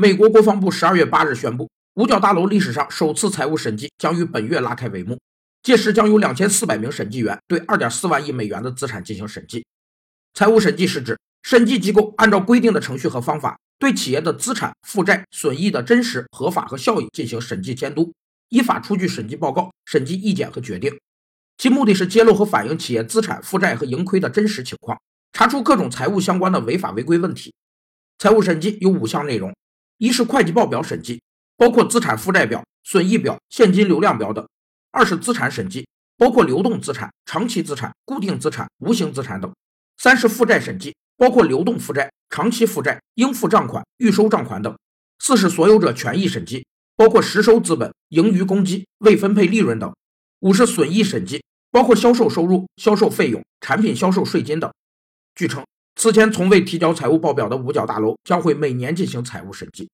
美国国防部十二月八日宣布，五角大楼历史上首次财务审计将于本月拉开帷幕。届时将有两千四百名审计员对二点四万亿美元的资产进行审计。财务审计是指审计机构按照规定的程序和方法，对企业的资产负债损益的真实、合法和效益进行审计监督，依法出具审计报告、审计意见和决定。其目的是揭露和反映企业资产负债和盈亏的真实情况，查出各种财务相关的违法违规问题。财务审计有五项内容。一是会计报表审计，包括资产负债表、损益表、现金流量表等；二是资产审计，包括流动资产、长期资产、固定资产、无形资产等；三是负债审计，包括流动负债、长期负债、应付账款、预收账款等；四是所有者权益审计，包括实收资本、盈余公积、未分配利润等；五是损益审计，包括销售收入、销售费用、产品销售税金等。据称。此前从未提交财务报表的五角大楼将会每年进行财务审计。